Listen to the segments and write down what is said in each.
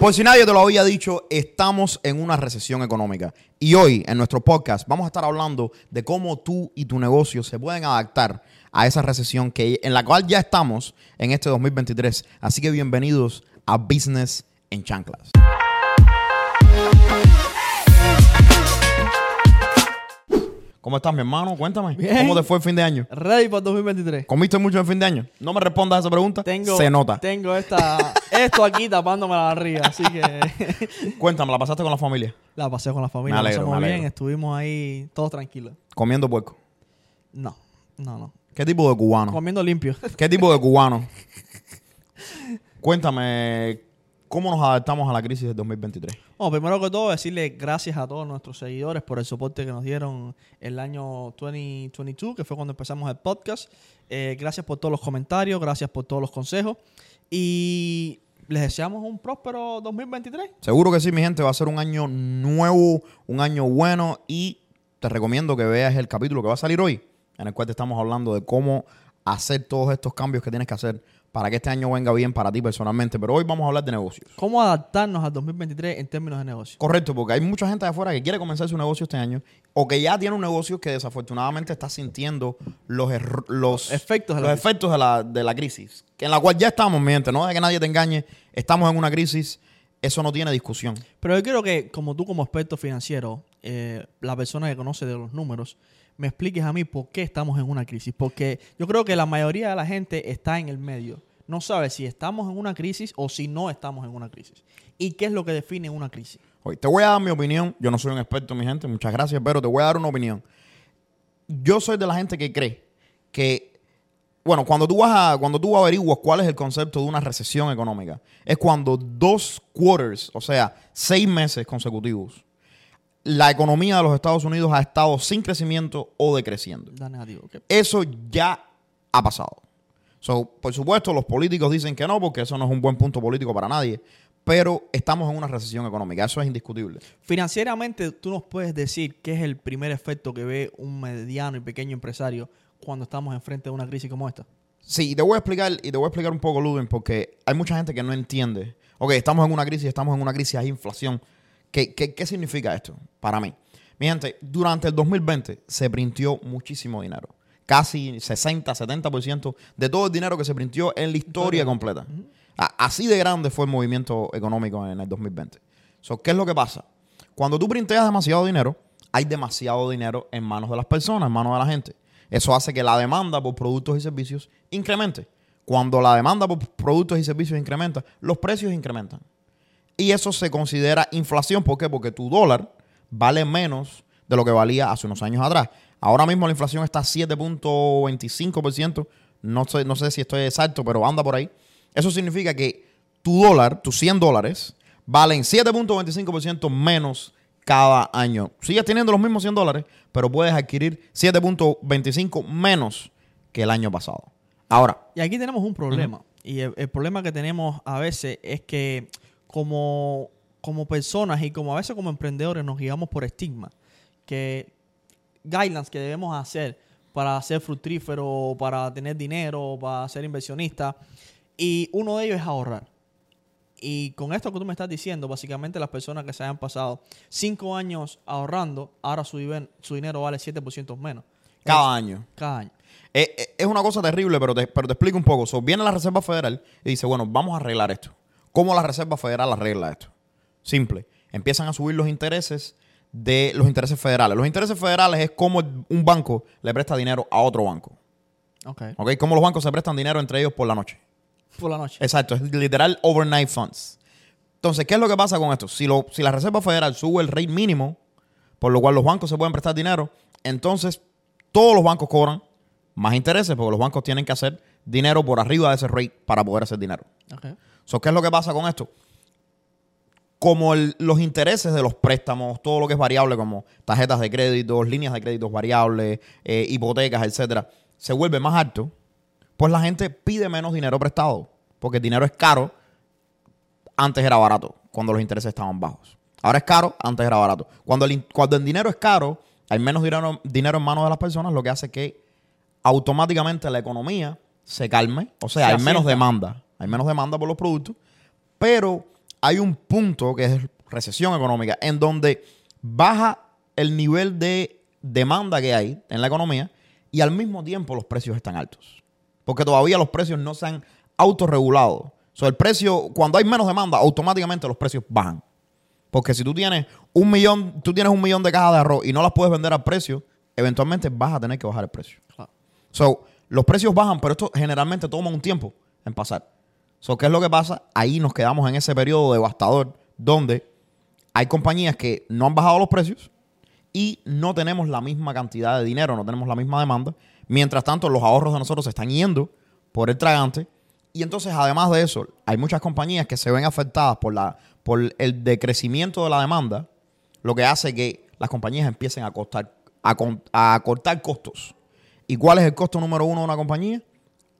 Por si nadie te lo había dicho, estamos en una recesión económica. Y hoy, en nuestro podcast, vamos a estar hablando de cómo tú y tu negocio se pueden adaptar a esa recesión que, en la cual ya estamos en este 2023. Así que bienvenidos a Business en Chanclas. ¿Cómo estás, mi hermano? Cuéntame. Bien. ¿Cómo te fue el fin de año? Ready para 2023. ¿Comiste mucho en fin de año? No me respondas a esa pregunta. Tengo, Se nota. Tengo esta, esto aquí tapándome la barriga, así que Cuéntame, ¿la pasaste con la familia? la pasé con la familia, Me alegro, pasamos me bien, estuvimos ahí todos tranquilos. Comiendo puerco. No, no, no. ¿Qué tipo de cubano? Comiendo limpio. ¿Qué tipo de cubano? Cuéntame, ¿cómo nos adaptamos a la crisis del 2023? Bueno, primero que todo, decirle gracias a todos nuestros seguidores por el soporte que nos dieron el año 2022, que fue cuando empezamos el podcast. Eh, gracias por todos los comentarios, gracias por todos los consejos. Y les deseamos un próspero 2023. Seguro que sí, mi gente, va a ser un año nuevo, un año bueno y te recomiendo que veas el capítulo que va a salir hoy, en el cual te estamos hablando de cómo hacer todos estos cambios que tienes que hacer para que este año venga bien para ti personalmente. Pero hoy vamos a hablar de negocios. ¿Cómo adaptarnos al 2023 en términos de negocio? Correcto, porque hay mucha gente de afuera que quiere comenzar su negocio este año o que ya tiene un negocio que desafortunadamente está sintiendo los, los Efectos de la los crisis. efectos de la, de la crisis, que en la cual ya estamos, mi gente, no de que nadie te engañe, estamos en una crisis, eso no tiene discusión. Pero yo quiero que, como tú como experto financiero, eh, la persona que conoce de los números, me expliques a mí por qué estamos en una crisis. Porque yo creo que la mayoría de la gente está en el medio. No sabe si estamos en una crisis o si no estamos en una crisis. ¿Y qué es lo que define una crisis? Hoy te voy a dar mi opinión, yo no soy un experto, mi gente, muchas gracias, pero te voy a dar una opinión. Yo soy de la gente que cree que, bueno, cuando tú vas a, cuando tú averiguas cuál es el concepto de una recesión económica, es cuando dos quarters, o sea, seis meses consecutivos, la economía de los Estados Unidos ha estado sin crecimiento o decreciendo. Eso ya ha pasado. So, por supuesto, los políticos dicen que no, porque eso no es un buen punto político para nadie. Pero estamos en una recesión económica, eso es indiscutible. Financieramente, tú nos puedes decir qué es el primer efecto que ve un mediano y pequeño empresario cuando estamos enfrente de una crisis como esta. Sí, y te voy a explicar, y te voy a explicar un poco, Ludwig, porque hay mucha gente que no entiende. Ok, estamos en una crisis, estamos en una crisis, hay inflación. ¿Qué, qué, qué significa esto para mí? Mi gente, durante el 2020 se printió muchísimo dinero. Casi 60, 70% de todo el dinero que se printió en la historia completa. Así de grande fue el movimiento económico en el 2020. So, ¿Qué es lo que pasa? Cuando tú printeas demasiado dinero, hay demasiado dinero en manos de las personas, en manos de la gente. Eso hace que la demanda por productos y servicios incremente. Cuando la demanda por productos y servicios incrementa, los precios incrementan. Y eso se considera inflación. ¿Por qué? Porque tu dólar vale menos de lo que valía hace unos años atrás. Ahora mismo la inflación está a 7.25%. No sé, no sé si estoy exacto, pero anda por ahí. Eso significa que tu dólar, tus 100 dólares, valen 7.25% menos cada año. Sigues teniendo los mismos 100 dólares, pero puedes adquirir 7.25 menos que el año pasado. Ahora, Y aquí tenemos un problema. Y el, el problema que tenemos a veces es que como, como personas y como a veces como emprendedores nos guiamos por estigma. Que guidelines que debemos hacer para ser fructífero, para tener dinero, para ser inversionista. Y uno de ellos es ahorrar. Y con esto que tú me estás diciendo, básicamente las personas que se hayan pasado cinco años ahorrando, ahora su, dinero vale 7% menos. cada Es- año. Cada año. Eh, eh, Es una cosa terrible, pero te, pero te explico un poco. So, viene la Reserva Federal y dice, bueno, vamos a arreglar esto. ¿Cómo la Reserva Federal arregla esto? Simple. Empiezan a subir los intereses de los intereses federales. Los intereses federales es como un banco le presta dinero a otro banco. Ok. ¿Ok? Como los bancos se prestan dinero entre ellos por la noche. Por la noche. Exacto, es literal overnight funds. Entonces, ¿qué es lo que pasa con esto? Si, lo, si la Reserva Federal sube el rate mínimo, por lo cual los bancos se pueden prestar dinero, entonces todos los bancos cobran más intereses porque los bancos tienen que hacer dinero por arriba de ese rate para poder hacer dinero. Ok. So, ¿Qué es lo que pasa con esto? Como el- los intereses de los préstamos, todo lo que es variable, como tarjetas de crédito, líneas de créditos variables, eh, hipotecas, etcétera, se vuelve más alto, pues la gente pide menos dinero prestado. Porque el dinero es caro. Antes era barato, cuando los intereses estaban bajos. Ahora es caro, antes era barato. Cuando el, cuando el dinero es caro, hay menos dinero, dinero en manos de las personas, lo que hace que automáticamente la economía se calme. O sea, Se hay menos demanda. Hay menos demanda por los productos. Pero hay un punto que es recesión económica, en donde baja el nivel de demanda que hay en la economía y al mismo tiempo los precios están altos. Porque todavía los precios no se han autorregulado. O sea, el precio, cuando hay menos demanda, automáticamente los precios bajan. Porque si tú tienes un millón, tú tienes un millón de cajas de arroz y no las puedes vender al precio, eventualmente vas a tener que bajar el precio. Claro. So, los precios bajan, pero esto generalmente toma un tiempo en pasar. So, ¿qué es lo que pasa? Ahí nos quedamos en ese periodo devastador donde hay compañías que no han bajado los precios y no tenemos la misma cantidad de dinero, no tenemos la misma demanda. Mientras tanto, los ahorros de nosotros se están yendo por el tragante. Y entonces, además de eso, hay muchas compañías que se ven afectadas por, la, por el decrecimiento de la demanda, lo que hace que las compañías empiecen a, cortar costos. ¿Y cuál es el costo número uno de una compañía?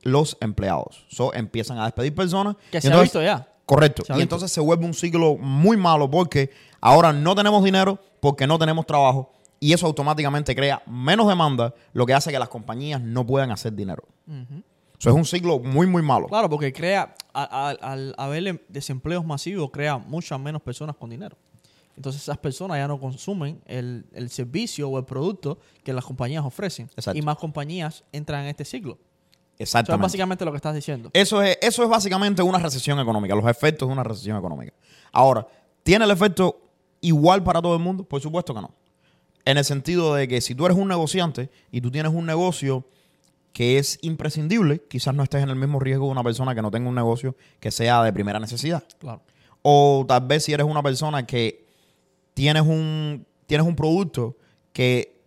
Los empleados. So, empiezan a despedir personas. Que se ha entonces- visto ya. Correcto. Se ha Y visto. entonces se vuelve un ciclo muy malo porque ahora no tenemos dinero porque no tenemos trabajo y eso automáticamente crea menos demanda, lo que hace que las compañías no puedan hacer dinero. Eso es un ciclo muy, muy malo. Claro, porque crea, a- a- al haber desempleos masivos, crea muchas menos personas con dinero. Entonces esas personas ya no consumen el, el servicio o el producto que las compañías ofrecen. Exacto. Y más compañías entran en este ciclo. Eso es Exactamente. básicamente lo que estás diciendo. Eso es, eso es básicamente una recesión económica, los efectos de una recesión económica. Ahora, ¿tiene el efecto igual para todo el mundo? Por supuesto que no. En el sentido de que si tú eres un negociante y tú tienes un negocio que es imprescindible, quizás no estés en el mismo riesgo de una persona que no tenga un negocio que sea de primera necesidad. Claro. O tal vez si eres una persona que tienes un, tienes un producto que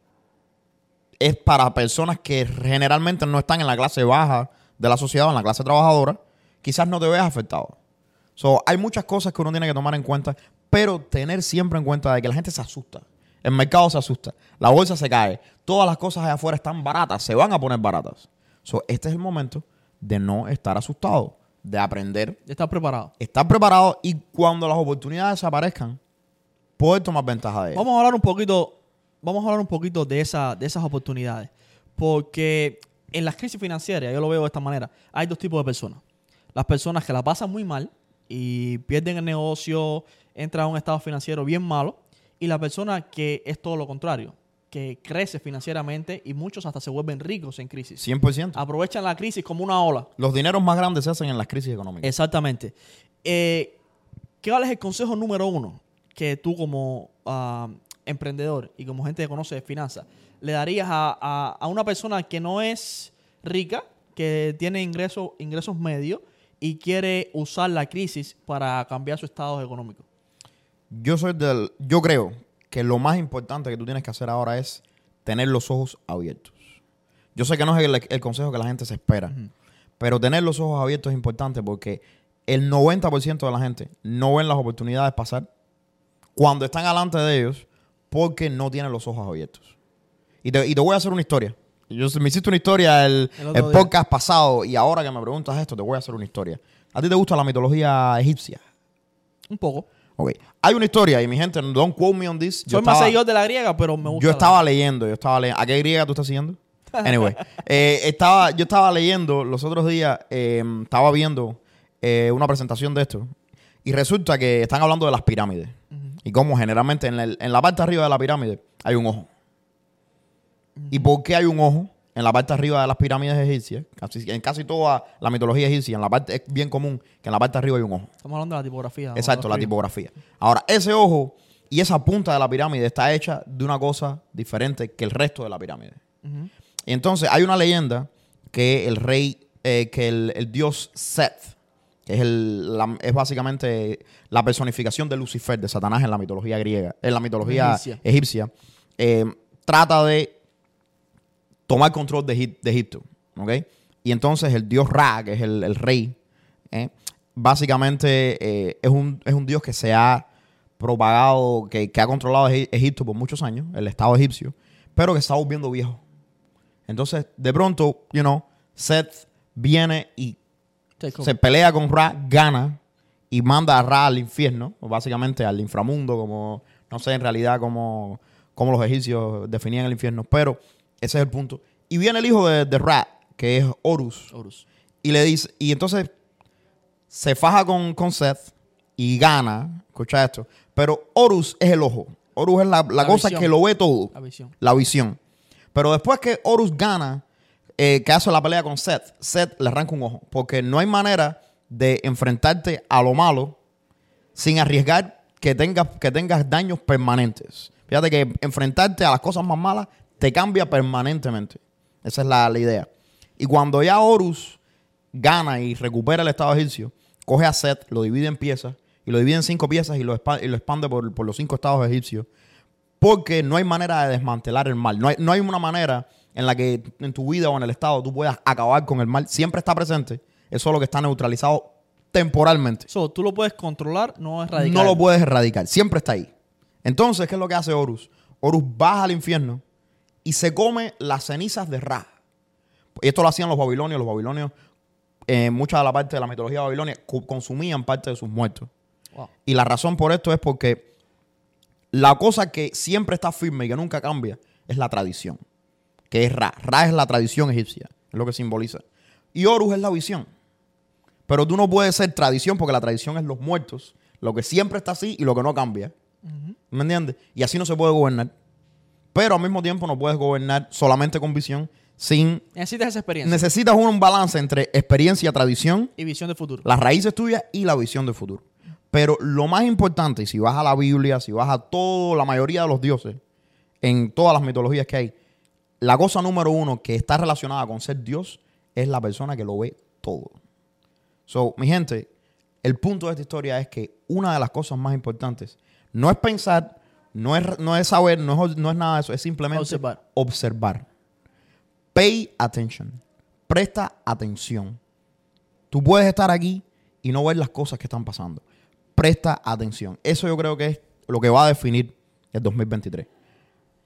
es para personas que generalmente no están en la clase baja de la sociedad, o en la clase trabajadora, quizás no te veas afectado. So, hay muchas cosas que uno tiene que tomar en cuenta, pero tener siempre en cuenta de que la gente se asusta. El mercado se asusta, la bolsa se cae, todas las cosas allá afuera están baratas, se van a poner baratas. So, este es el momento de no estar asustado, de aprender estás preparado. estar preparado y cuando las oportunidades aparezcan, poder tomar ventaja de ellas. Vamos a hablar un poquito, vamos a hablar un poquito de, esa, de esas oportunidades. Porque en las crisis financieras, yo lo veo de esta manera, hay dos tipos de personas. Las personas que la pasan muy mal y pierden el negocio, entran a un estado financiero bien malo. Y la persona que es todo lo contrario, que crece financieramente y muchos hasta se vuelven ricos en crisis. 100%. Aprovechan la crisis como una ola. Los dineros más grandes se hacen en las crisis económicas. Exactamente. Eh, ¿Qué vale es el consejo número uno que tú como ah, emprendedor y como gente que conoce de finanzas le darías a, a- a una persona que no es rica, que tiene ingresos, ingresos medios y quiere usar la crisis para cambiar su estado económico? Yo soy del. Yo creo que lo más importante que tú tienes que hacer ahora es tener los ojos abiertos. Yo sé que no es el, el consejo que la gente se espera, pero tener los ojos abiertos es importante porque el 90% de la gente no ven las oportunidades pasar cuando están delante de ellos porque no tienen los ojos abiertos. Y te, y te voy a hacer una historia. Yo, me hiciste una historia el, El podcast pasado y ahora que me preguntas esto, te voy a hacer una historia. ¿A ti te gusta la mitología egipcia? Un poco. Ok. Hay una historia y mi gente, don't quote me on this. Yo Soy más estaba- seguidor de la griega, pero me gusta. yo la- estaba leyendo, yo estaba leyendo. ¿A qué griega tú estás siguiendo? Anyway, eh, estaba, yo estaba leyendo los otros días, eh, estaba viendo eh, una presentación de esto y resulta que están hablando de las pirámides y cómo generalmente en la, en la parte arriba de la pirámide hay un ojo. ¿Y por qué hay un ojo en la parte arriba de las pirámides egipcias? Casi- en casi toda la mitología egipcia, en la parte, es bien común que en la parte arriba hay un ojo. Estamos hablando de la tipografía. Exacto, la tipografía. Ahora, ese ojo y esa punta de la pirámide está hecha de una cosa diferente que el resto de la pirámide. Y entonces hay una leyenda que el rey, eh, que el, el dios Seth, que es, el, la- es básicamente la personificación de Lucifer, de Satanás en la mitología griega, en la mitología Egipcia. egipcia, eh, trata de tomar control de, Egip- de Egipto. ¿ok? Y entonces el dios Ra, que es el, el rey, ¿eh? básicamente eh, es, un, es un dios que se ha propagado, que, que ha controlado Egi- Egipto por muchos años, el estado egipcio, pero que está volviendo viejo. Entonces, de pronto, you know, Seth viene y Se pelea con Ra, gana y manda a Ra al infierno, o básicamente al inframundo, como, no sé en realidad cómo, cómo los egipcios definían el infierno, pero ese es el punto. Y viene el hijo de, de Ra, que es Horus, Horus. y le dice, y entonces se faja con, con Seth y gana, escucha esto, pero Horus es el ojo, Horus es la, la La cosa visión. que lo ve todo, La visión. la visión. Pero después que Horus gana, eh, hace la pelea con Seth, Seth le arranca un ojo, porque no hay manera de enfrentarte a lo malo sin arriesgar que tengas, que tengas daños permanentes. Fíjate que enfrentarte a las cosas más malas te cambia permanentemente. Esa es la, idea. Y cuando ya Horus gana y recupera el estado egipcio, coge a Seth, lo divide en piezas, y lo divide en cinco piezas y lo, expa- y lo expande por, por los cinco estados egipcios. Porque no hay manera de desmantelar el mal. No hay, no hay una manera en la que en tu vida o en el estado tú puedas acabar con el mal. Siempre está presente. Es solo que está neutralizado temporalmente. So, tú lo puedes controlar, no es radical. No lo puedes erradicar. Siempre está ahí. Entonces, ¿qué es lo que hace Horus? Horus baja al infierno y se come las cenizas de Ra. Y esto lo hacían los babilonios. Los babilonios, eh, mucha de la parte de la mitología babilonia, co- consumían parte de sus muertos. Wow. Y la razón por esto es porque la cosa que siempre está firme y que nunca cambia es la tradición, que es Ra. Ra es la tradición egipcia, es lo que simboliza. Y Horus es la visión. Pero tú no puedes ser tradición porque la tradición es los muertos, lo que siempre está así y lo que no cambia. ¿Me entiendes? Y así no se puede gobernar. Pero al mismo tiempo no puedes gobernar solamente con visión sin... Necesitas esa experiencia Necesitas un balance entre experiencia, tradición y visión de futuro. las raíces tuyas y la visión del futuro. Pero lo más importante, y si vas a la Biblia, si vas a toda la mayoría de los dioses, en todas las mitologías que hay, la cosa número uno que está relacionada con ser Dios es la persona que lo ve todo. So, mi gente, el punto de esta historia es que una de las cosas más importantes no es pensar, no es, no es saber, no es, no es nada de eso, es simplemente Observar. observar. Pay attention. Presta atención. Tú puedes estar aquí y no ver las cosas que están pasando. Presta atención. Eso yo creo que es lo que va a definir el 2023.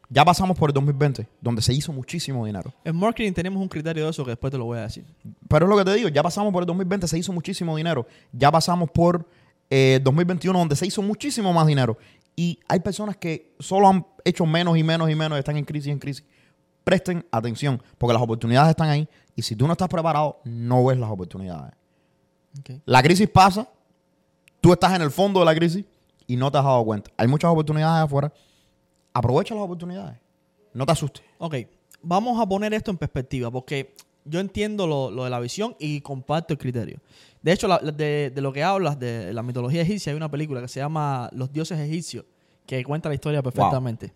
Ya pasamos por el 2020, donde se hizo muchísimo dinero. En marketing tenemos un criterio de eso que después te lo voy a decir. Pero es lo que te digo, ya pasamos por el 2020, se hizo muchísimo dinero. Ya pasamos por eh, 2021, donde se hizo muchísimo más dinero. Y hay personas que solo han hecho menos y menos y menos, están en crisis y en crisis. Presten atención, porque las oportunidades están ahí. Y si tú no estás preparado, no ves las oportunidades. La crisis pasa, tú estás en el fondo de la crisis y no te has dado cuenta. Hay muchas oportunidades afuera. Aprovecha las oportunidades. No te asustes. Ok, vamos a poner esto en perspectiva porque yo entiendo lo, lo de la visión y comparto el criterio. De hecho, la- la- de, de lo que hablas de la mitología egipcia, hay una película que se llama Los dioses egipcios que cuenta la historia perfectamente.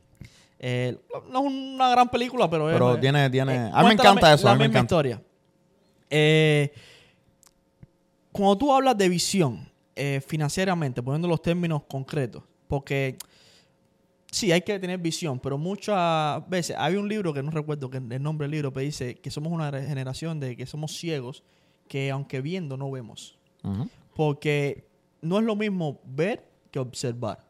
Eh, no es una gran película, pero, es- Pero es- tiene, tiene. eh, a mí me la encanta mi- eso. La a mí me misma encanta. historia. Eh, cuando tú hablas de visión eh, financieramente, poniendo los términos concretos, porque sí, hay que tener visión, pero muchas veces hay un libro que no recuerdo que el nombre del libro, pero dice que somos una generación de que somos ciegos, que aunque viendo no vemos. Porque no es lo mismo ver que observar.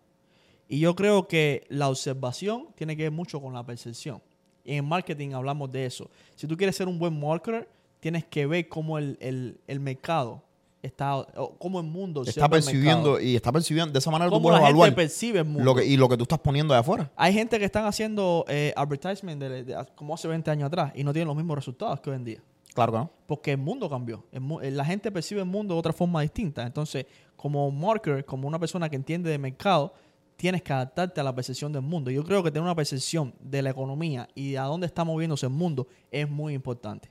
Y yo creo que la observación tiene que ver mucho con la percepción. Y en marketing hablamos de eso. Si tú quieres ser un buen marketer, tienes que ver cómo el, el- el mercado está, o cómo el mundo Está percibiendo y está percibiendo. De esa manera tú Cómo puedes la gente evaluar percibe el mundo. lo que, y lo que tú estás poniendo de afuera. Hay gente que están haciendo eh, advertisement de- de- como hace 20 años atrás y no tienen los mismos resultados que hoy en día. Claro que no. Porque el mundo cambió. El eh, la gente percibe el mundo de otra forma distinta. Entonces, como marketer, como una persona que entiende de mercado, tienes que adaptarte a la percepción del mundo. Yo creo que tener una percepción de la economía y de a dónde está moviéndose el mundo es muy importante.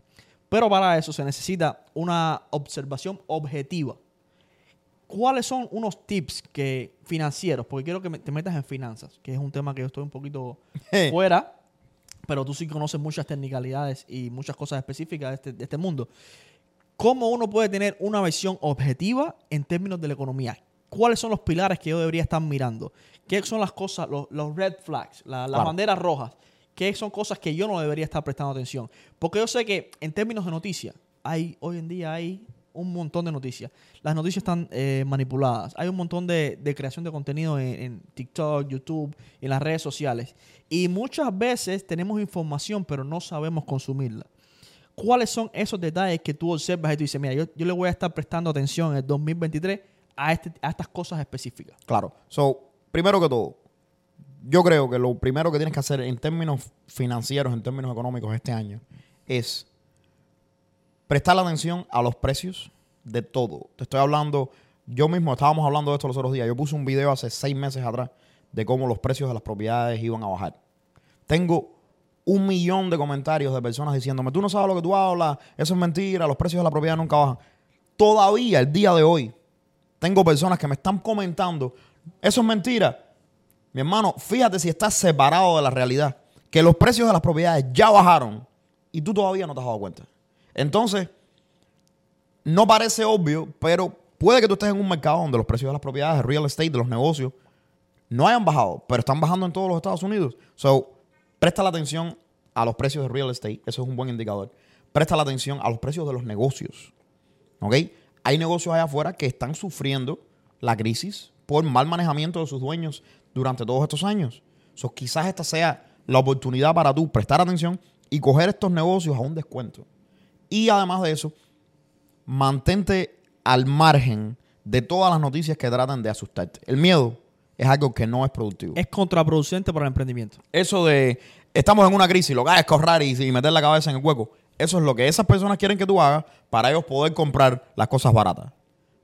Pero para eso se necesita una observación objetiva. ¿Cuáles son unos tips que financieros? Porque quiero que te metas en finanzas, que es un tema que yo estoy un poquito fuera, pero tú sí conoces muchas technicalidades y muchas cosas específicas de este, de este mundo. ¿Cómo uno puede tener una visión objetiva en términos de la economía? ¿Cuáles son los pilares que yo debería estar mirando? ¿Qué son las cosas, los, los red flags, la- las Claro. banderas rojas? ¿Qué son cosas que yo no debería estar prestando atención? Porque yo sé que en términos de noticias, hay, hoy en día hay un montón de noticias. Las noticias están eh, manipuladas. Hay un montón de, creación de contenido en, en TikTok, YouTube, en las redes sociales. Y muchas veces tenemos información, pero no sabemos consumirla. ¿Cuáles son esos detalles que tú observas y tú dices, mira, yo, yo le voy a estar prestando atención en el 2023 a, este, a estas cosas específicas? Claro. So, primero que todo, yo creo que lo primero que tienes que hacer en términos financieros, en términos económicos este año, es prestar la atención a los precios de todo. Te estoy hablando, yo mismo estábamos hablando de esto los otros días. Yo puse un video hace seis meses atrás de cómo los precios de las propiedades iban a bajar. Tengo un millón de comentarios de personas diciéndome, tú no sabes lo que tú hablas, eso es mentira, los precios de la propiedad nunca bajan. Todavía, el día de hoy, tengo personas que me están comentando, eso es mentira. Mi hermano, fíjate si estás separado de la realidad, que los precios de las propiedades ya bajaron y tú todavía no te has dado cuenta. Entonces, no parece obvio, pero puede que tú estés en un mercado donde los precios de las propiedades, de real estate, de los negocios, no hayan bajado, pero están bajando en todos los Estados Unidos. So, presta la atención a los precios de real estate, eso es un buen indicador. Presta la atención a los precios de los negocios. ¿Ok? Hay negocios allá afuera que están sufriendo la crisis por mal manejamiento de sus dueños durante todos estos años. So, quizás esta sea la oportunidad para tú prestar atención y coger estos negocios a un descuento. Y además de eso, mantente al margen de todas las noticias que tratan de asustarte. El miedo es algo que no es productivo. Es contraproducente para el emprendimiento. Eso de estamos en una crisis, lo que hagas es correr y, y meter la cabeza en el hueco. Eso es lo que esas personas quieren que tú hagas para ellos poder comprar las cosas baratas.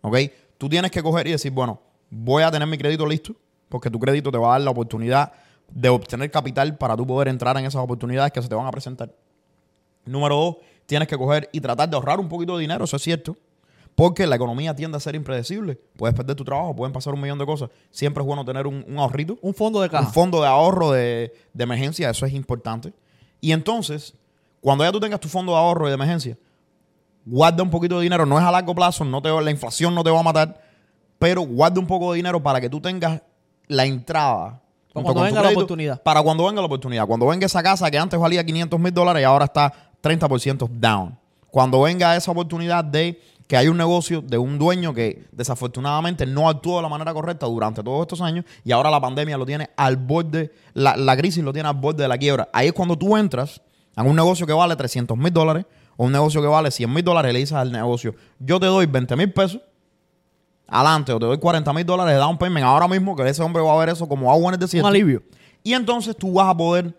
¿Ok? Tú tienes que coger y decir, bueno, voy a tener mi crédito listo, porque tu crédito te va a dar la oportunidad de obtener capital para tú poder entrar en esas oportunidades que se te van a presentar. Número dos, tienes que coger y tratar de ahorrar un poquito de dinero, eso es cierto. Porque la economía tiende a ser impredecible. Puedes perder tu trabajo, pueden pasar un millón de cosas. Siempre es bueno tener un, un ahorrito, Un fondo de caja. un fondo de ahorro de, de emergencia, eso es importante. Y entonces, cuando ya tú tengas tu fondo de ahorro y de emergencia, guarda un poquito de dinero. No es a largo plazo, no te, la inflación no te va a matar, pero guarda un poco de dinero para que tú tengas la entrada. Para la oportunidad. Cuando venga la oportunidad. Cuando venga esa casa que antes valía 500 mil dólares y ahora está 30% down. Cuando venga esa oportunidad de que hay un negocio de un dueño que desafortunadamente no actuó de la manera correcta durante todos estos años y ahora la pandemia lo tiene al borde, la, la crisis lo tiene al borde de la quiebra. Ahí es cuando tú entras a un negocio que vale 300 mil dólares o un negocio que vale 100 mil dólares y le dices al negocio, yo te doy 20 mil pesos adelante o te doy 40 mil dólares de down payment ahora mismo que ese hombre va a ver eso como agua en el desierto. Un alivio. Y entonces tú vas a poder,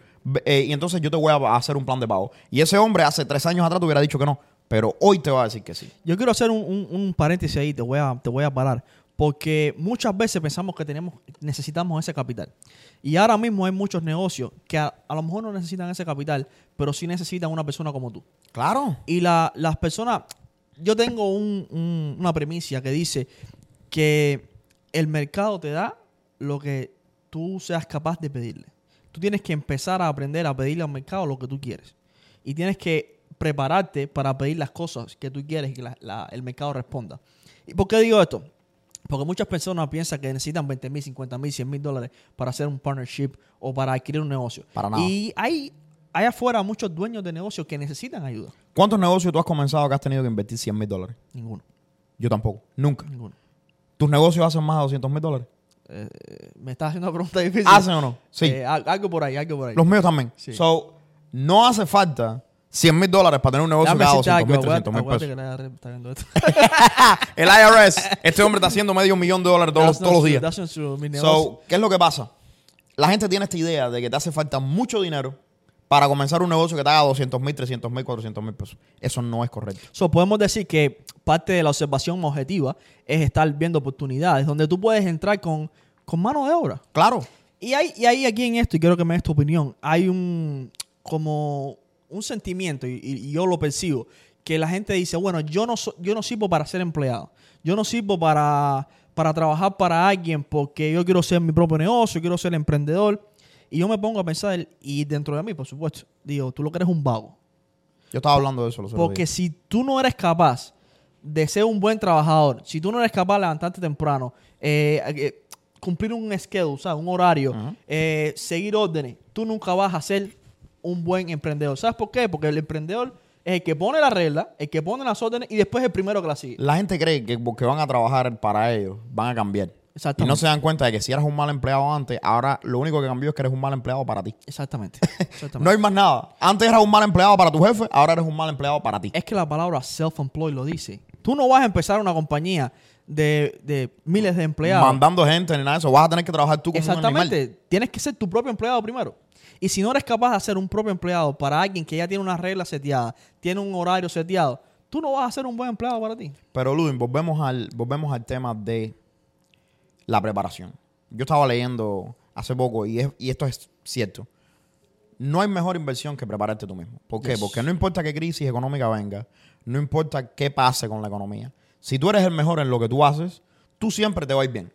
eh, y entonces yo te voy a hacer un plan de pago. Y ese hombre hace tres años atrás te hubiera dicho que no, pero hoy te va a decir que sí. Yo quiero hacer un, un- un paréntesis ahí, te voy, a, te voy a parar. Porque muchas veces pensamos que tenemos, necesitamos ese capital. Y ahora mismo hay muchos negocios que a, a lo mejor no necesitan ese capital, pero sí necesitan una persona como tú. Claro. Y la- las personas, yo tengo un- un- una premisa que dice que el mercado te da lo que tú seas capaz de pedirle. Tú tienes que empezar a aprender a pedirle al mercado lo que tú quieres. Y tienes que prepararte para pedir las cosas que tú quieres y que la- la- el mercado responda. ¿Y por qué digo esto? Porque muchas personas piensan que necesitan 20 mil, 50 mil, 100 mil dólares para hacer un partnership o para adquirir un negocio. Para nada. Y hay, hay afuera muchos dueños de negocios que necesitan ayuda. ¿Cuántos negocios tú has comenzado que has tenido que invertir 100 mil dólares? Ninguno. Yo tampoco. Nunca. Ninguno. ¿Tus negocios hacen más de 200 mil dólares? Eh, me estás haciendo una pregunta difícil. ¿Hacen o no? Sí. Eh, al- algo por ahí, algo por ahí. Los míos también. Sí. So, no hace falta 100 mil dólares para tener un negocio decirte 200 mil, algo, 300 mil pesos. que está viendo esto. El IRS, este hombre está haciendo medio millón de dólares todos, los días. So, ¿qué es lo que pasa? La gente tiene esta idea de que te hace falta mucho dinero para comenzar un negocio que te haga 200 mil, 300 mil, 400 mil pesos. Eso no es correcto. So, podemos decir que parte de la observación objetiva es estar viendo oportunidades donde tú puedes entrar con, con mano de obra. Claro. Y hay, y hay aquí en esto, y quiero que me des tu opinión, hay un como un sentimiento, y, y yo lo percibo, que la gente dice, bueno, yo no, so- yo no sirvo para ser empleado, yo no sirvo para, para trabajar para alguien porque yo quiero ser mi propio negocio, quiero ser emprendedor. Y yo me pongo a pensar, y dentro de mí, por supuesto, digo, tú lo que eres un vago. Yo estaba hablando de eso otros Porque días. si tú no eres capaz de ser un buen trabajador, si tú no eres capaz de levantarte temprano, eh, eh, cumplir un schedule, ¿sabes? un horario, eh, seguir órdenes, tú nunca vas a ser un buen emprendedor. ¿Sabes por qué? Porque el emprendedor es el que pone la regla, el que pone las órdenes y después es el primero que la sigue. La gente cree que porque van a trabajar para ellos, van a cambiar. Y Exactamente. no se dan cuenta de que si eras un mal empleado antes, ahora lo único que cambió es que eres un mal empleado para ti. Exactamente. Exactamente. No hay más nada. Antes eras un mal empleado para tu jefe, ahora eres un mal empleado para ti. Es que la palabra self-employed lo dice. Tú no vas a empezar una compañía de, de miles de empleados. mandando gente ni nada de eso. Vas a tener que trabajar tú como un animal. Exactamente. Tienes que ser tu propio empleado primero. Y si no eres capaz de ser un propio empleado para alguien que ya tiene una regla seteada, tiene un horario seteado, tú no vas a ser un buen empleado para ti. Pero Ludwig, volvemos al, volvemos al tema de la preparación. Yo estaba leyendo hace poco y, es- y esto es cierto. No hay mejor inversión que prepararte tú mismo. ¿Por qué? Yes. Porque no importa qué crisis económica venga, no importa qué pase con la economía. Si tú eres el mejor en lo que tú haces, tú siempre te va a ir bien.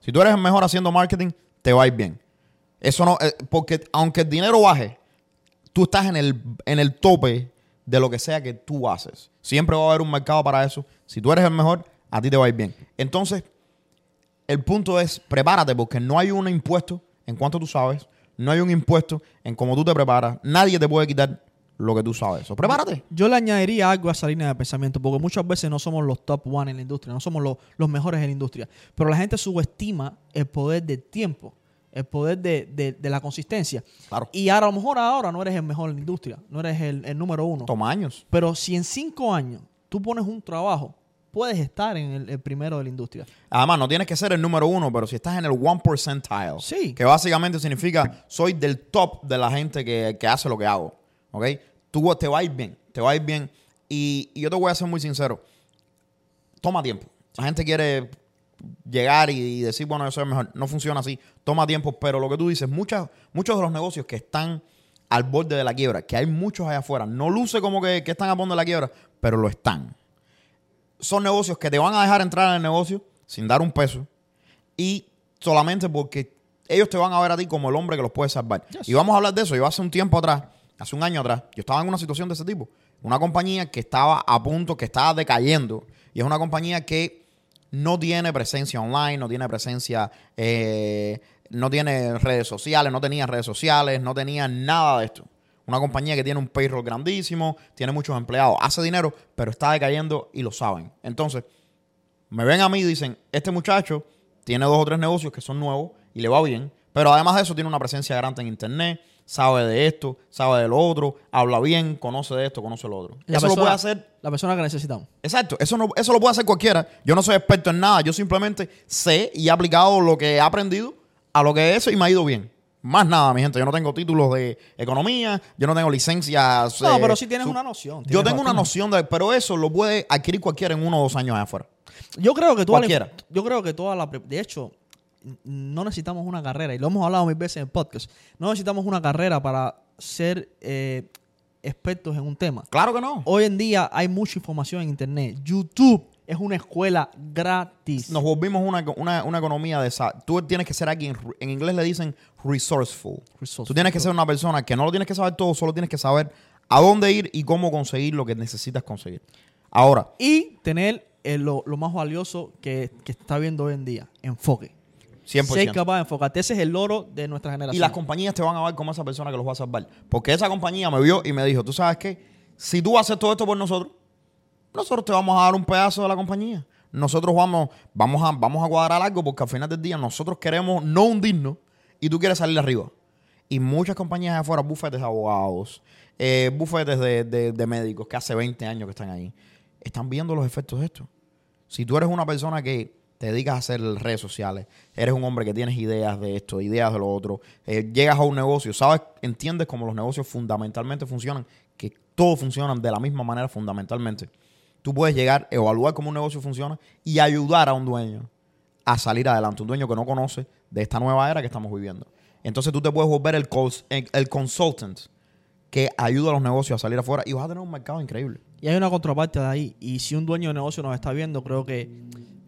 Si tú eres el mejor haciendo marketing, te va a ir bien. Eso no, eh, porque aunque el dinero baje, tú estás en el, en el tope de lo que sea que tú haces. Siempre va a haber un mercado para eso. Si tú eres el mejor, a ti te va a ir bien. Entonces, el punto es, prepárate porque no hay un impuesto en cuanto tú sabes, no hay un impuesto en cómo tú te preparas. Nadie te puede quitar lo que tú sabes. So, prepárate. Yo le añadiría algo a esa línea de pensamiento, porque muchas veces no somos los top one en la industria, no somos los, los mejores en la industria, pero la gente subestima el poder del tiempo, el poder de, de- de la consistencia. Claro. Y ahora, a lo mejor ahora no eres el mejor en la industria, no eres el, el número uno. Toma años. Pero si en cinco años tú pones un trabajo, puedes estar en el, el primero de la industria. Además, no tienes que ser el número uno, pero si estás en el one percentile, Sí. que básicamente significa soy del top de la gente que, que hace lo que hago, ¿ok? Tú te va a ir bien, te va a ir bien. Y, y yo te voy a ser muy sincero, toma tiempo. La gente quiere llegar y, y decir, bueno, yo soy el mejor. No funciona así, toma tiempo, pero lo que tú dices, muchas, muchos de los negocios que están al borde de la quiebra, que hay muchos allá afuera, no luce como que, que están al borde de la quiebra, pero lo están son negocios que te van a dejar entrar en el negocio sin dar un peso y solamente porque ellos te van a ver a ti como el hombre que los puede salvar. Yes. Y vamos a hablar de eso. Yo hace un tiempo atrás, hace un año atrás, yo estaba en una situación de ese tipo. Una compañía que estaba a punto, que estaba decayendo. Y es una compañía que no tiene presencia online, no tiene presencia, eh, no tiene redes sociales, no tenía redes sociales, no tenía nada de esto. Una compañía que tiene un payroll grandísimo, tiene muchos empleados, hace dinero, pero está decayendo y lo saben. Entonces, me ven a mí y dicen, este muchacho tiene dos o tres negocios que son nuevos y le va bien, pero además de eso tiene una presencia grande en internet, sabe de esto, sabe de lo otro, habla bien, conoce de esto, conoce lo otro. La eso lo puede hacer La persona que necesitamos. Exacto, eso, no, eso lo puede hacer cualquiera. Yo no soy experto en nada, yo simplemente sé y he aplicado lo que he aprendido a lo que es eso y me ha ido bien. Más nada, mi gente. Yo no tengo títulos de economía, yo no tengo licencias. No, eh, pero sí tienes una noción. Yo tengo una noción de, pero eso lo puede adquirir cualquiera en uno o dos años allá afuera. Yo creo que toda la, Cualquiera. yo creo que toda la de hecho no necesitamos una carrera y lo hemos hablado mil veces en el podcast. No necesitamos una carrera para ser eh, expertos en un tema. Claro que no. Hoy en día hay mucha información en internet. YouTube es una escuela gratis. Nos volvimos una, una, una economía de esa. Tú tienes que ser alguien, en inglés le dicen resourceful. Resourceful. Tú tienes que ser una persona que no lo tienes que saber todo, solo tienes que saber a dónde ir y cómo conseguir lo que necesitas conseguir. Ahora, Y tener eh, lo, lo más valioso que, que está viendo hoy en día, enfoque. 100%. Ser capaz de enfocarte. Ese es el loro de nuestra generación. Y las compañías te van a ver como esa persona que los va a salvar. Porque esa compañía me vio y me dijo, tú sabes qué, si tú haces todo esto por nosotros, nosotros te vamos a dar un pedazo de la compañía. Nosotros vamos, vamos, a, vamos a cuadrar algo porque al final del día nosotros queremos no hundirnos y tú quieres salir arriba. Y muchas compañías afuera, bufetes de abogados, eh, bufetes de, de- de médicos que hace 20 años que están ahí, están viendo los efectos de esto. Si tú eres una persona que te dedicas a hacer redes sociales, eres un hombre que tienes ideas de esto, ideas de lo otro, eh, llegas a un negocio, sabes, entiendes cómo los negocios fundamentalmente funcionan, que todos funcionan de la misma manera fundamentalmente. Tú puedes llegar, evaluar cómo un negocio funciona y ayudar a un dueño a salir adelante, un dueño que no conoce de esta nueva era que estamos viviendo. Entonces tú te puedes volver el, cons- el, consultant que ayuda a los negocios a salir afuera y vas a tener un mercado increíble. Y hay una contraparte de ahí. Y si un dueño de negocio nos está viendo, creo que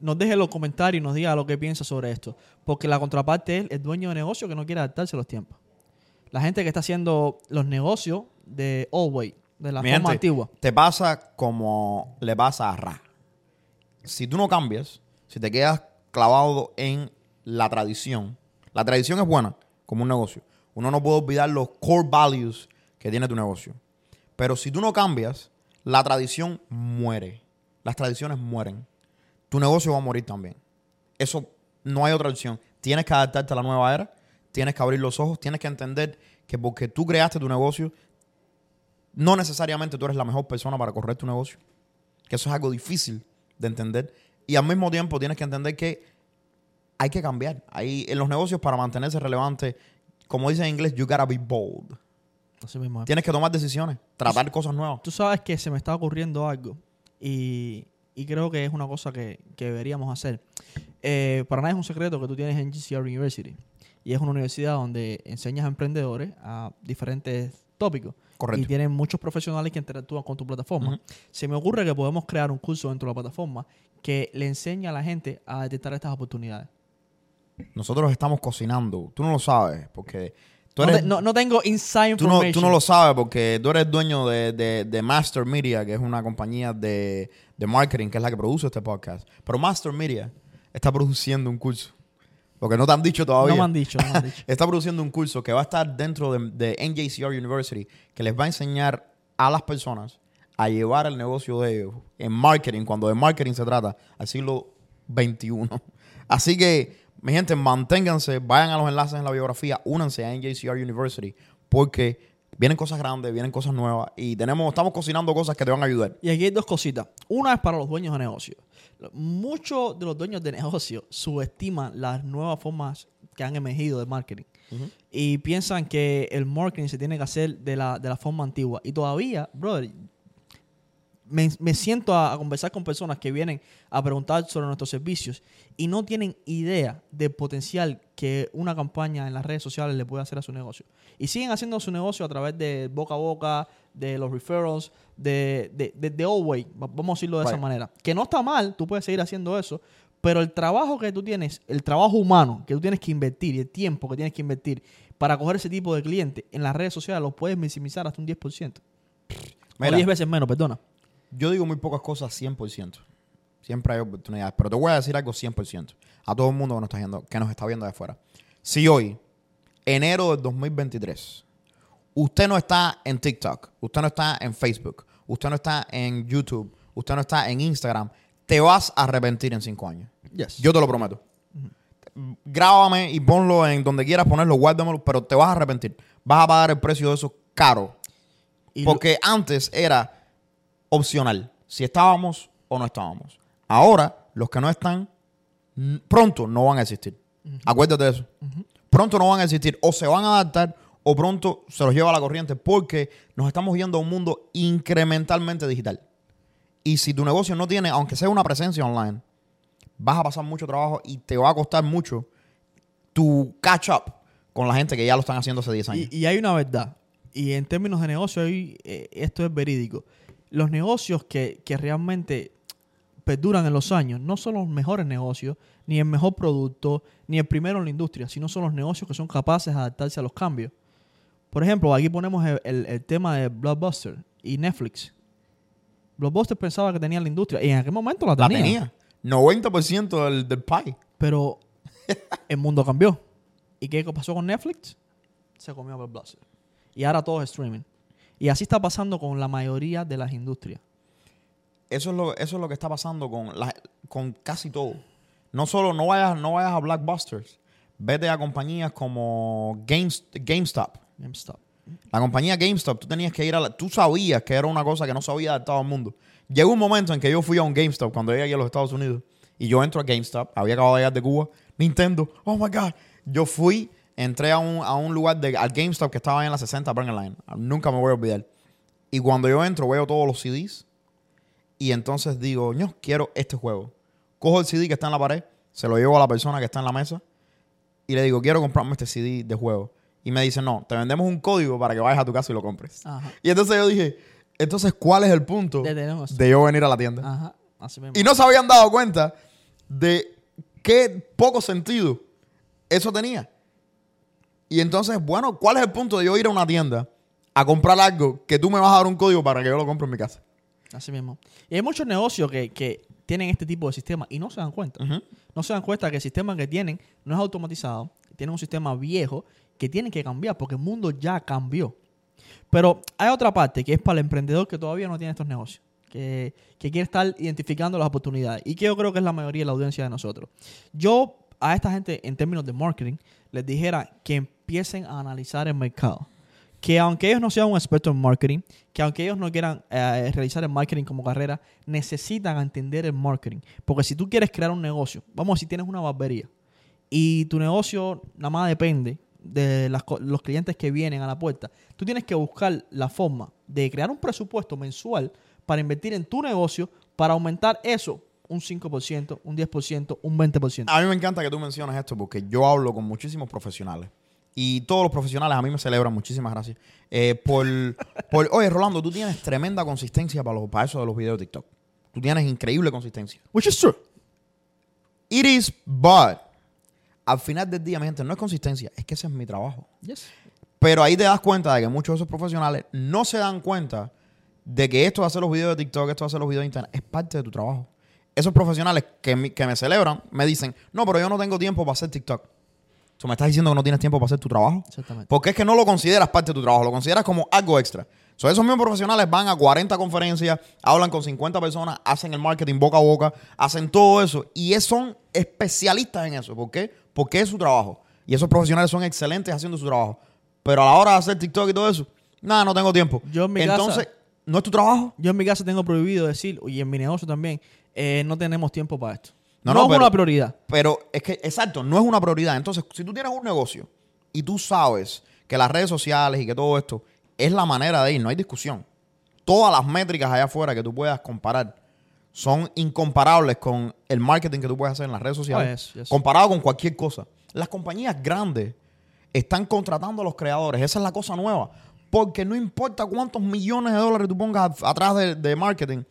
nos deje los comentarios y nos diga lo que piensa sobre esto. Porque la contraparte es el dueño de negocio que no quiere adaptarse a los tiempos. La gente que está haciendo los negocios de old way, de la Mi forma gente, antigua. Te pasa como le pasa a Ra. Si tú no cambias, si te quedas clavado en la tradición, la tradición es buena como un negocio. Uno no puede olvidar los core values que tiene tu negocio. Pero si tú no cambias, la tradición muere. Las tradiciones mueren. Tu negocio va a morir también. Eso no hay otra opción. Tienes que adaptarte a la nueva era, tienes que abrir los ojos, tienes que entender que porque tú creaste tu negocio, no necesariamente tú eres la mejor persona para correr tu negocio. Que eso es algo difícil de entender. Y al mismo tiempo tienes que entender que hay que cambiar. Hay, en los negocios, para mantenerse relevante, como dice en inglés, you gotta be bold. Así mismo es. Tienes que tomar decisiones, tratar cosas nuevas. Tú sabes que se me está ocurriendo algo y, y creo que es una cosa que, que deberíamos hacer. Eh, para nada es un secreto que tú tienes en GCR University y es una universidad donde enseñas a emprendedores a diferentes tópicos. Correcto. Y tienen muchos profesionales que interactúan con tu plataforma. Se me ocurre que podemos crear un curso dentro de la plataforma que le enseñe a la gente a detectar estas oportunidades. Nosotros estamos cocinando. Tú no lo sabes, porque tú No, eres... te- no- no tengo inside Tú no, information. tú no lo sabes porque tú eres dueño de, de- de Master Media, que es una compañía de, de marketing, que es la que produce este podcast. Pero Master Media está produciendo un curso. Porque no te han dicho todavía. No me han dicho, no me han dicho. Está produciendo un curso que va a estar dentro de, de NJCR University, que les va a enseñar a las personas a llevar el negocio de ellos en marketing, cuando de marketing se trata, al siglo XXI. Así que, mi gente, manténganse, vayan a los enlaces en la biografía, únanse a NJCR University, porque vienen cosas grandes, vienen cosas nuevas y tenemos, estamos cocinando cosas que te van a ayudar. Y aquí hay dos cositas. Una es para los dueños de negocio. Muchos de los dueños de negocio subestiman las nuevas formas que han emergido de marketing. Y piensan que el marketing se tiene que hacer de la, de la forma antigua. Y todavía, brother, me, me siento a, a conversar con personas que vienen a preguntar sobre nuestros servicios y no tienen idea del potencial que una campaña en las redes sociales le puede hacer a su negocio. Y siguen haciendo su negocio a través de boca a boca, de los referrals, de, de, de, de old way, va- vamos a decirlo de esa manera. Que no está mal, tú puedes seguir haciendo eso, pero el trabajo que tú tienes, el trabajo humano que tú tienes que invertir y el tiempo que tienes que invertir para coger ese tipo de cliente en las redes sociales lo puedes maximizar hasta un 10%. o Mira. 10 veces menos, perdona. Yo digo muy pocas cosas 100%. Siempre hay oportunidades. Pero te voy a decir algo 100%. A todo el mundo que nos está viendo, que nos está viendo de afuera. Si hoy, enero del 2023, usted no está en TikTok, usted no está en Facebook, usted no está en YouTube, usted no está en Instagram, te vas a arrepentir en cinco años. Yes. Yo te lo prometo. Grábame y ponlo en donde quieras ponerlo, guárdamelo, pero te vas a arrepentir. Vas a pagar el precio de eso caro. Y lo- Porque antes era opcional, si estábamos o no estábamos. Ahora, los que no están, pronto no van a existir. Acuérdate de eso. Pronto no van a existir. O se van a adaptar o pronto se los lleva la corriente porque nos estamos yendo a un mundo incrementalmente digital. Y si tu negocio no tiene, aunque sea una presencia online, vas a pasar mucho trabajo y te va a costar mucho tu catch up con la gente que ya lo están haciendo hace 10 años. Y, y hay una verdad. Y en términos de negocio, eh, esto es verídico. Los negocios que, que realmente perduran en los años no son los mejores negocios, ni el mejor producto, ni el primero en la industria, sino son los negocios que son capaces de adaptarse a los cambios. Por ejemplo, aquí ponemos el, el- el tema de Blockbuster y Netflix. Blockbuster pensaba que tenía la industria y en aquel momento la la tenía. tenía. 90% del, del pie. Pero el mundo cambió. ¿Y qué pasó con Netflix? Se comió Blockbuster. Y ahora todo es streaming. Y así está pasando con la mayoría de las industrias. Eso es lo, eso es lo que está pasando con, la- con casi todo. No solo, no vayas, no vayas a Blockbusters. Vete a compañías como Games- GameStop. GameStop. La compañía GameStop, tú tenías que ir a la... Tú sabías que era una cosa que no se había adaptado al mundo. Llegó un momento en que yo fui a un GameStop cuando llegué aquí a los Estados Unidos. Y yo entro a GameStop. Había acabado de llegar de Cuba. Nintendo. Oh, my God. Yo fui, entré a un, a un lugar, de, al GameStop que estaba ahí en la 60 Burger Line. Nunca me voy a olvidar. Y cuando yo entro, veo todos los CDs. Y entonces digo, no, quiero este juego. Cojo el CD que está en la pared, se lo llevo a la persona que está en la mesa y le digo, quiero comprarme este CD de juego. Y me dice, no, te vendemos un código para que vayas a tu casa y lo compres. Ajá. Y entonces yo dije, entonces, ¿cuál es el punto de yo venir a la tienda? Ajá. Así mismo. Y no se habían dado cuenta de qué poco sentido eso tenía. Y entonces, bueno, ¿cuál es el punto de yo ir a una tienda a comprar algo que tú me vas a dar un código para que yo lo compre en mi casa? Así mismo. Y hay muchos negocios que, que tienen este tipo de sistema y no se dan cuenta. No se dan cuenta que el sistema que tienen no es automatizado. Tienen un sistema viejo que tienen que cambiar porque el mundo ya cambió. Pero hay otra parte que es para el emprendedor que todavía no tiene estos negocios. Que, que quiere estar identificando las oportunidades. Y que yo creo que es la mayoría de la audiencia de nosotros. Yo a esta gente en términos de marketing les dijera que empiecen a analizar el mercado. que aunque ellos no sean un experto en marketing, que aunque ellos no quieran eh, realizar el marketing como carrera, necesitan entender el marketing. Porque si tú quieres crear un negocio, vamos decir, tienes una barbería y tu negocio nada más depende de los clientes que vienen a la puerta, tú tienes que buscar la forma de crear un presupuesto mensual para invertir en tu negocio para aumentar eso un 5%, un 10%, un 20%. A mí me encanta que tú menciones esto porque yo hablo con muchísimos profesionales. Y todos los profesionales a mí me celebran, muchísimas gracias. eh, por, por, oye, Rolando, tú tienes tremenda consistencia para, los, para eso de los videos de TikTok. Tú tienes increíble consistencia. Which is true. It is, but al final del día, mi gente, no es consistencia, es que ese es mi trabajo. Yes. Pero ahí te das cuenta de que muchos de esos profesionales no se dan cuenta de que esto de hacer los videos de TikTok, esto de hacer los videos de Internet, es parte de tu trabajo. Esos profesionales que, mi- que me celebran me dicen, no, pero yo no tengo tiempo para hacer TikTok. Tú me estás diciendo que no tienes tiempo para hacer tu trabajo. Exactamente. Porque es que no lo consideras parte de tu trabajo, lo consideras como algo extra. So, esos mismos profesionales van a 40 conferencias, hablan con 50 personas, hacen el marketing boca a boca, hacen todo eso. Y son especialistas en eso. ¿Por qué? Porque es su trabajo. Y esos profesionales son excelentes haciendo su trabajo. Pero a la hora de hacer TikTok y todo eso, nada, no tengo tiempo. Yo en mi Entonces, casa- ¿no es tu trabajo? Yo en mi casa tengo prohibido decir, y en mi negocio también, eh, no tenemos tiempo para esto. No, No, no, es pero- una prioridad. Pero es que, exacto, no es una prioridad. Entonces, si tú tienes un negocio y tú sabes que las redes sociales y que todo esto es la manera de ir, no hay discusión. Todas las métricas allá afuera que tú puedas comparar son incomparables con el marketing que tú puedes hacer en las redes sociales, Oh, yes, yes. comparado con cualquier cosa. Las compañías grandes están contratando a los creadores. Esa es la cosa nueva. Porque no importa cuántos millones de dólares tú pongas atrás de, de marketing,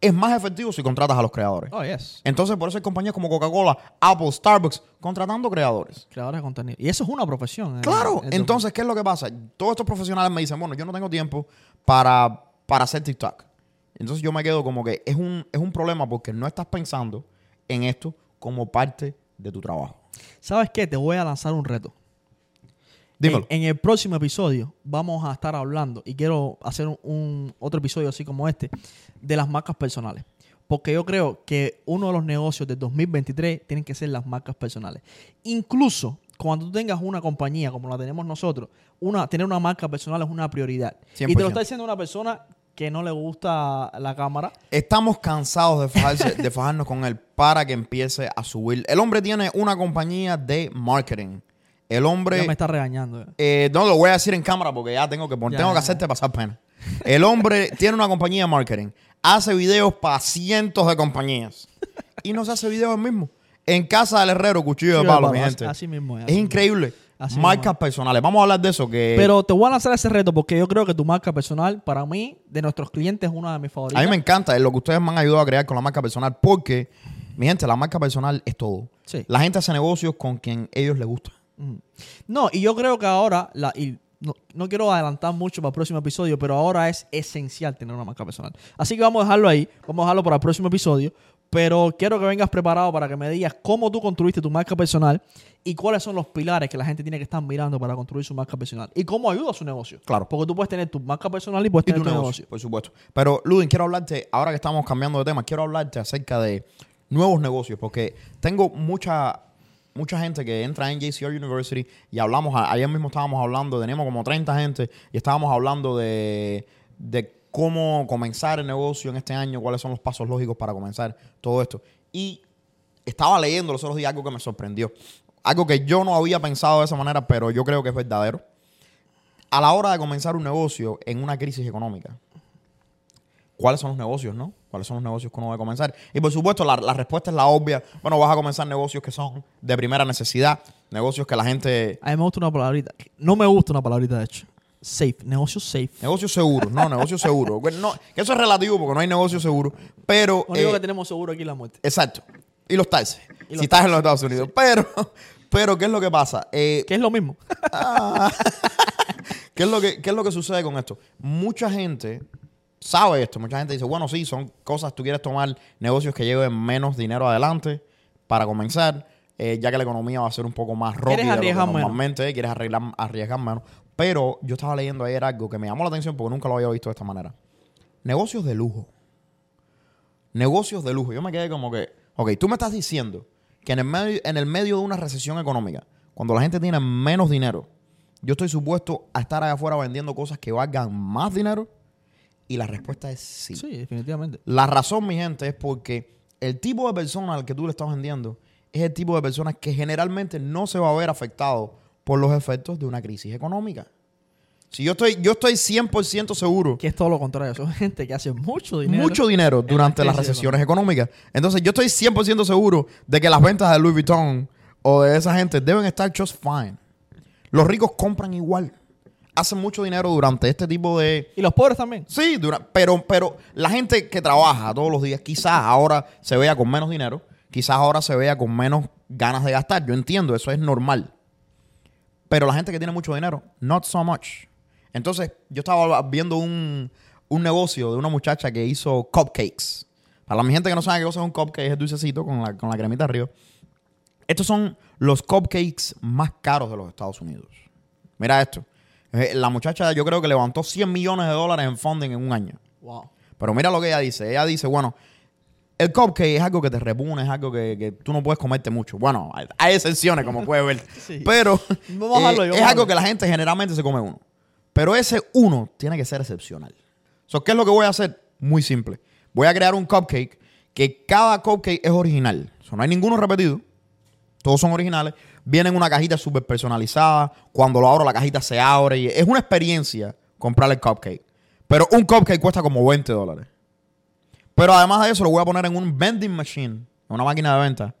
es más efectivo si contratas a los creadores. Oh, yes. Entonces, por eso hay compañías como Coca-Cola, Apple, Starbucks contratando creadores. Creadores de contenido. Y eso es una profesión. eh, Claro. en- en- Entonces, ¿qué es lo que pasa? Todos estos profesionales me dicen, bueno, yo no tengo tiempo para, para hacer TikTok. Entonces yo me quedo como que es un, es un problema porque no estás pensando en esto como parte de tu trabajo. ¿Sabes qué? Te voy a lanzar un reto. Dímelo. En, en el próximo episodio vamos a estar hablando, y quiero hacer un, un- otro episodio así como este, de las marcas personales. Porque yo creo que uno de los negocios del 2023 tienen que ser las marcas personales. Incluso cuando tú tengas una compañía como la tenemos nosotros, una, tener una marca personal es una prioridad. Y te 100%. lo está diciendo una persona que no le gusta la cámara. Estamos cansados de, fajarse- de fajarnos con él para que empiece a subir. El hombre tiene una compañía de marketing. El hombre... Ya me está regañando. eh. No lo voy a decir en cámara porque ya tengo que, Ya, tengo que hacerte pasar pena. El hombre tiene una compañía de marketing, hace videos para cientos de compañías y no se hace videos él mismo. En casa del herrero, cuchillo de palo, palo, mi así- gente. así mismo es, Es así mismo. increíble. Así Marcas mismo personales. Vamos a hablar de eso. Que Pero te voy a lanzar ese reto porque yo creo que tu marca personal, para mí, de nuestros clientes, es una de mis favoritas. a mí me encanta es lo que ustedes me han ayudado a crear con la marca personal porque, mi gente, la marca personal es todo. Sí. La gente hace negocios con quien ellos les gusta. No, y yo creo que ahora, la, y no, no quiero adelantar mucho para el próximo episodio, pero ahora es esencial tener una marca personal. Así que vamos a dejarlo ahí, vamos a dejarlo para el próximo episodio, pero quiero que vengas preparado para que me digas cómo tú construiste tu marca personal y cuáles son los pilares que la gente tiene que estar mirando para construir su marca personal y cómo ayuda a su negocio. Claro. Porque tú puedes tener tu marca personal y puedes Y tener tu tu negocio, por supuesto. Pero, Ludin, quiero hablarte, ahora que estamos cambiando de tema, quiero hablarte acerca de nuevos negocios, porque tengo mucha, mucha gente que entra en JCR University y hablamos, ayer mismo estábamos hablando, tenemos como 30 gente y estábamos hablando de, de cómo comenzar el negocio en este año, cuáles son los pasos lógicos para comenzar todo esto. Y estaba leyendo los otros días algo que me sorprendió. Algo que yo no había pensado de esa manera, pero yo creo que es verdadero. A la hora de comenzar un negocio en una crisis económica, ¿cuáles son los negocios, no? ¿Cuáles son los negocios que uno debe comenzar? Y por supuesto, la, la respuesta es la obvia. Bueno, vas a comenzar negocios que son de primera necesidad, negocios que la gente... A mí me gusta una palabrita. No me gusta una palabrita, de hecho. Safe, negocio safe. Negocios seguros, no, negocios seguros. No, que eso es relativo porque no hay negocios seguros, pero... Lo único eh, que tenemos seguro aquí es la muerte. Exacto. Y los taxes. Y los si estás en los Estados Unidos. Pero, pero, ¿qué es lo que pasa? Eh, Que es lo mismo. ¿Qué es, lo que, ¿Qué es lo que sucede con esto? Mucha gente sabe esto. Mucha gente dice, bueno, sí, son cosas, tú quieres tomar negocios que lleven menos dinero adelante para comenzar, eh, ya que la economía va a ser un poco más de lo que menos. normalmente, quieres arreglar, arriesgar menos. Pero yo estaba leyendo ayer algo que me llamó la atención porque nunca lo había visto de esta manera. Negocios de lujo. Negocios de lujo. Yo me quedé como que, ok, tú me estás diciendo que en el medio, en el medio de una recesión económica, cuando la gente tiene menos dinero, yo estoy supuesto a estar allá afuera vendiendo cosas que valgan más dinero? Y la respuesta es sí. Sí, definitivamente. La razón, mi gente, es porque el tipo de persona al que tú le estás vendiendo es el tipo de personas que generalmente no se va a ver afectado por los efectos de una crisis económica. Si yo estoy, yo estoy 100% seguro Que es todo lo contrario. Son gente que hace mucho dinero. mucho dinero durante las recesiones económicas. Entonces, yo estoy 100% seguro de que las ventas de Louis Vuitton o de esa gente deben estar just fine. Los ricos compran igual. Hacen mucho dinero durante este tipo de... Y los pobres también. Sí, dura- pero, pero la gente que trabaja todos los días quizás ahora se vea con menos dinero, quizás ahora se vea con menos ganas de gastar. Yo entiendo, eso es normal. Pero la gente que tiene mucho dinero, not so much. Entonces, yo estaba viendo un, un negocio de una muchacha que hizo cupcakes. Para la gente que no sabe qué cosa es un cupcake, es el dulcecito con la, con la cremita arriba. Estos son los cupcakes más caros de los Estados Unidos. Mira esto. Eh, La muchacha yo creo que levantó 100 millones de dólares en funding en un año. Wow. Pero mira lo que ella dice. Ella dice, bueno, el cupcake es algo que te repone, es algo que, que tú no puedes comerte mucho. Bueno, hay, excepciones, como puedes ver. Sí. Pero Vamos a eh, vamos es a algo que la gente generalmente se come uno. Pero ese uno tiene que ser excepcional. So, ¿Qué es lo que voy a hacer? Muy simple. Voy a crear un cupcake que cada cupcake es original. So, no hay ninguno repetido. Todos son originales. Viene en una cajita súper personalizada. Cuando lo abro, la cajita se abre. Es una experiencia comprar el cupcake. Pero un cupcake cuesta como 20 dólares. Pero además de eso, lo voy a poner en un vending machine, una máquina de venta.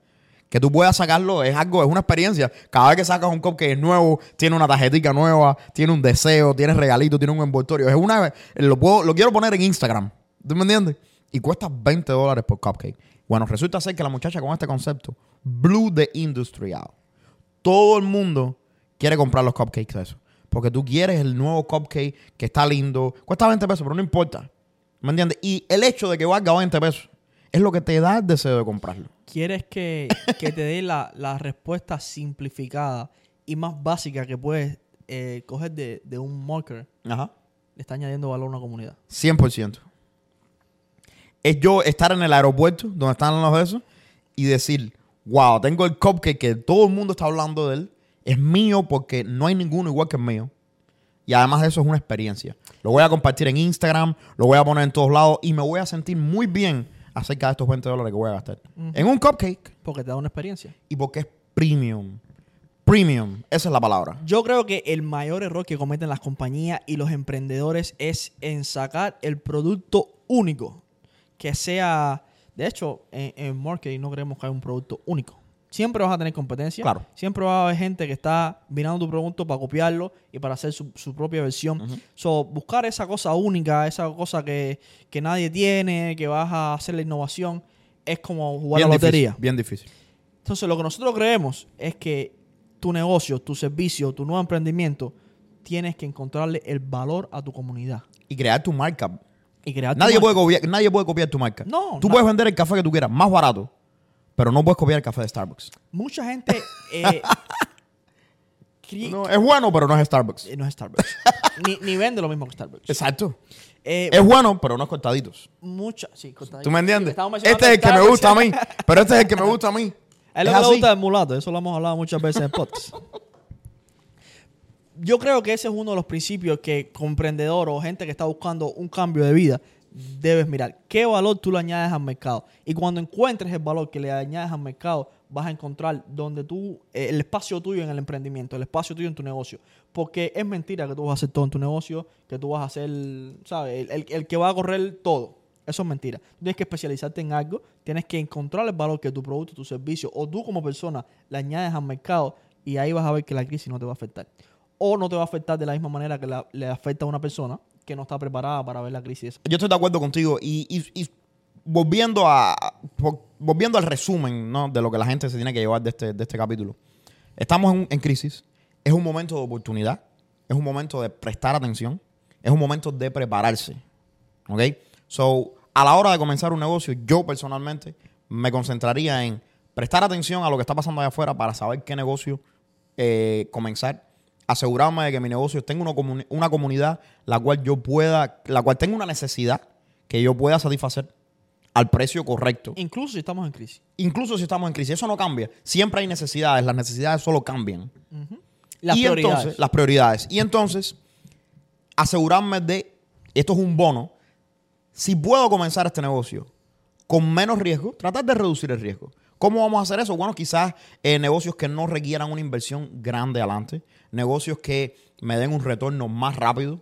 Que tú puedas sacarlo, es algo, es una experiencia. Cada vez que sacas un cupcake nuevo, tiene una tarjetita nueva, tiene un deseo, tiene regalito, tiene un envoltorio. Es una, lo, puedo, lo quiero poner en Instagram. ¿Tú me entiendes? Y cuesta 20 dólares por cupcake. Bueno, resulta ser que la muchacha con este concepto blew the industry out. Todo el mundo quiere comprar los cupcakes de eso. Porque tú quieres el nuevo cupcake que está lindo. Cuesta 20 pesos, pero no importa. ¿Me entiendes? Y el hecho de que valga 20 pesos es lo que te da el deseo de comprarlo. ¿Quieres que, que te dé la, la respuesta simplificada y más básica que puedes eh, coger de, de un marketer? Ajá. Le está añadiendo valor a una comunidad. 100%. Es yo estar en el aeropuerto donde están los de esos y decir, wow, tengo el cupcake que todo el mundo está hablando de él. Es mío porque no hay ninguno igual que el mío. Y además de eso es una experiencia. Lo voy a compartir en Instagram, lo voy a poner en todos lados y me voy a sentir muy bien acerca de estos 20 dólares que voy a gastar. En un cupcake Porque te da una experiencia. y porque es premium. Premium, esa es la palabra. Yo creo que el mayor error que cometen las compañías y los emprendedores es en sacar el producto único. Que sea. De hecho, en, en marketing no queremos que haya un producto único. Siempre vas a tener competencia. Claro. Siempre va a haber gente que está mirando tu producto para copiarlo y para hacer su, su propia versión. So, buscar esa cosa única, esa cosa que, que nadie tiene, que vas a hacer la innovación, es como jugar bien la lotería. Bien difícil. Entonces, lo que nosotros creemos es que tu negocio, tu servicio, tu nuevo emprendimiento, tienes que encontrarle el valor a tu comunidad Y crear tu marca. Y crear tu Nadie puede, copiar, nadie puede copiar tu marca. No, Tú puedes vender el café que tú quieras, más barato, pero no puedes copiar el café de Starbucks. Mucha gente eh, No, es bueno, pero no es Starbucks. eh, no es Starbucks. ni, ni vende lo mismo que Starbucks. Exacto. Eh, Es bueno, pero no es cortaditos. mucha, sí, cortadito. ¿Tú me entiendes? Este es el que me gusta a mí, pero este es el que me gusta a mí. Es lo que le gusta del mulato, eso lo hemos hablado muchas veces en podcast. Yo creo que ese es uno de los principios que como emprendedor o gente que está buscando un cambio de vida debes mirar. ¿Qué valor tú le añades al mercado? Y cuando encuentres el valor que le añades al mercado, vas a encontrar donde tú, eh, el espacio tuyo en el emprendimiento, el espacio tuyo en tu negocio. Porque es mentira que tú vas a hacer todo en tu negocio, que tú vas a hacer, ¿sabes? El, el- que va a correr todo. Eso es mentira. Tienes que especializarte en algo, tienes que encontrar el valor que tu producto, tu servicio o tú como persona le añades al mercado y ahí vas a ver que la crisis no te va a afectar. O no te va a afectar de la misma manera que la- le afecta a una persona que no está preparada para ver la crisis. Yo estoy de acuerdo contigo y, y- y volviendo a volviendo al resumen ¿no? de lo que la gente se tiene que llevar de este, de este capítulo. Estamos en, en crisis, es un momento de oportunidad, es un momento de prestar atención, es un momento de prepararse. ¿Ok? So, a la hora de comenzar un negocio, yo personalmente me concentraría en prestar atención a lo que está pasando allá afuera para saber qué negocio eh, comenzar. Asegurarme de que mi negocio tenga una, comuni- una comunidad la cual yo pueda, la cual tenga una necesidad que yo pueda satisfacer al precio correcto. Incluso si estamos en crisis. Incluso si estamos en crisis, eso no cambia. Siempre hay necesidades, las necesidades solo cambian. Y Las y prioridades. entonces, las prioridades. Y entonces, asegurarme de, esto es un bono, si puedo comenzar este negocio con menos riesgo, tratar de reducir el riesgo. ¿Cómo vamos a hacer eso? Bueno, quizás eh, negocios que no requieran una inversión grande adelante, negocios que me den un retorno más rápido,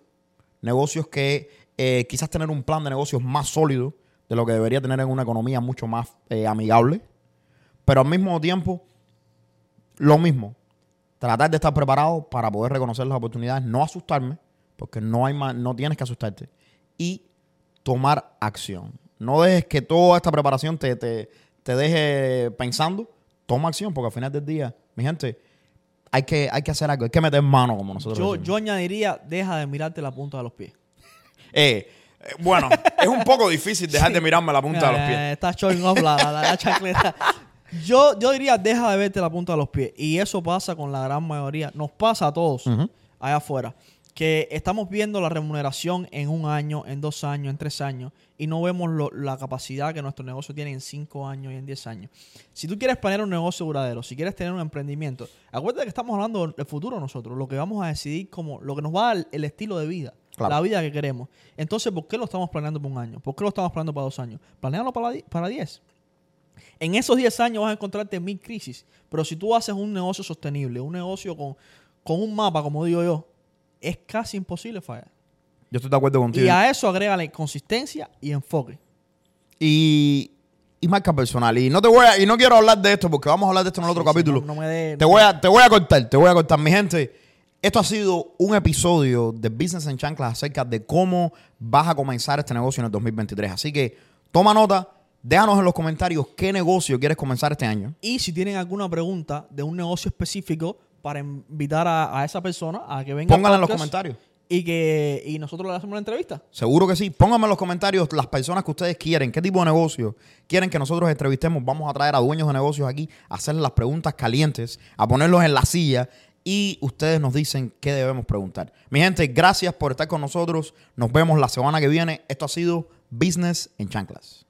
negocios que eh, quizás tener un plan de negocios más sólido de lo que debería tener en una economía mucho más eh, amigable, pero al mismo tiempo, lo mismo, tratar de estar preparado para poder reconocer las oportunidades, no asustarme, porque no, hay más, no tienes que asustarte, y tomar acción. No dejes que toda esta preparación te, te, te deje pensando, toma acción, porque al final del día, mi gente, hay que, hay que hacer algo, hay que meter mano, como nosotros Yo, decimos. yo añadiría, deja de mirarte la punta de los pies. Eh, eh, bueno, es un poco difícil dejar de mirarme la punta de los Eh, pies. Está showing off la, la- la chancleta. Yo, yo diría, deja de verte la punta de los pies. Y eso pasa con la gran mayoría. Nos pasa a todos Ujú. allá afuera. Que estamos viendo la remuneración en un año, en dos años, en tres años. Y no vemos lo- la capacidad que nuestro negocio tiene en cinco años y en diez años. Si tú quieres planear un negocio duradero, si quieres tener un emprendimiento, acuérdate que estamos hablando del futuro nosotros. Lo que vamos a decidir como lo que nos va a dar el estilo de vida. Claro. La vida que queremos. Entonces, ¿por qué lo estamos planeando para un año? ¿Por qué lo estamos planeando para dos años? Planealo para, para 10. En esos 10 años vas a encontrarte mil crisis. Pero si tú haces un negocio sostenible, un negocio con, con un mapa, como digo yo, es casi imposible fallar. Yo estoy de acuerdo contigo. Y a eso agrégale consistencia y enfoque. y, y marca personal. Y no te voy a, y no quiero hablar de esto porque vamos a hablar de esto en el otro Sí, capítulo. no- no me dé- te, voy a, te voy a cortar, te voy a cortar. Mi gente, esto ha sido un episodio de Business en Chanclas acerca de cómo vas a comenzar este negocio en el 2023. Así que toma nota, déjanos en los comentarios qué negocio quieres comenzar este año. Y si tienen alguna pregunta de un negocio específico para invitar a, a esa persona a que venga. Pónganla en los comentarios. Y que y nosotros le hacemos la entrevista. Seguro que sí. Pónganme en los comentarios las personas que ustedes quieren, qué tipo de negocio quieren que nosotros entrevistemos. Vamos a traer a dueños de negocios aquí, a hacerles las preguntas calientes, a ponerlos en la silla y ustedes nos dicen qué debemos preguntar. Mi gente, gracias por estar con nosotros. Nos vemos la semana que viene. Esto ha sido Business en Chanclas.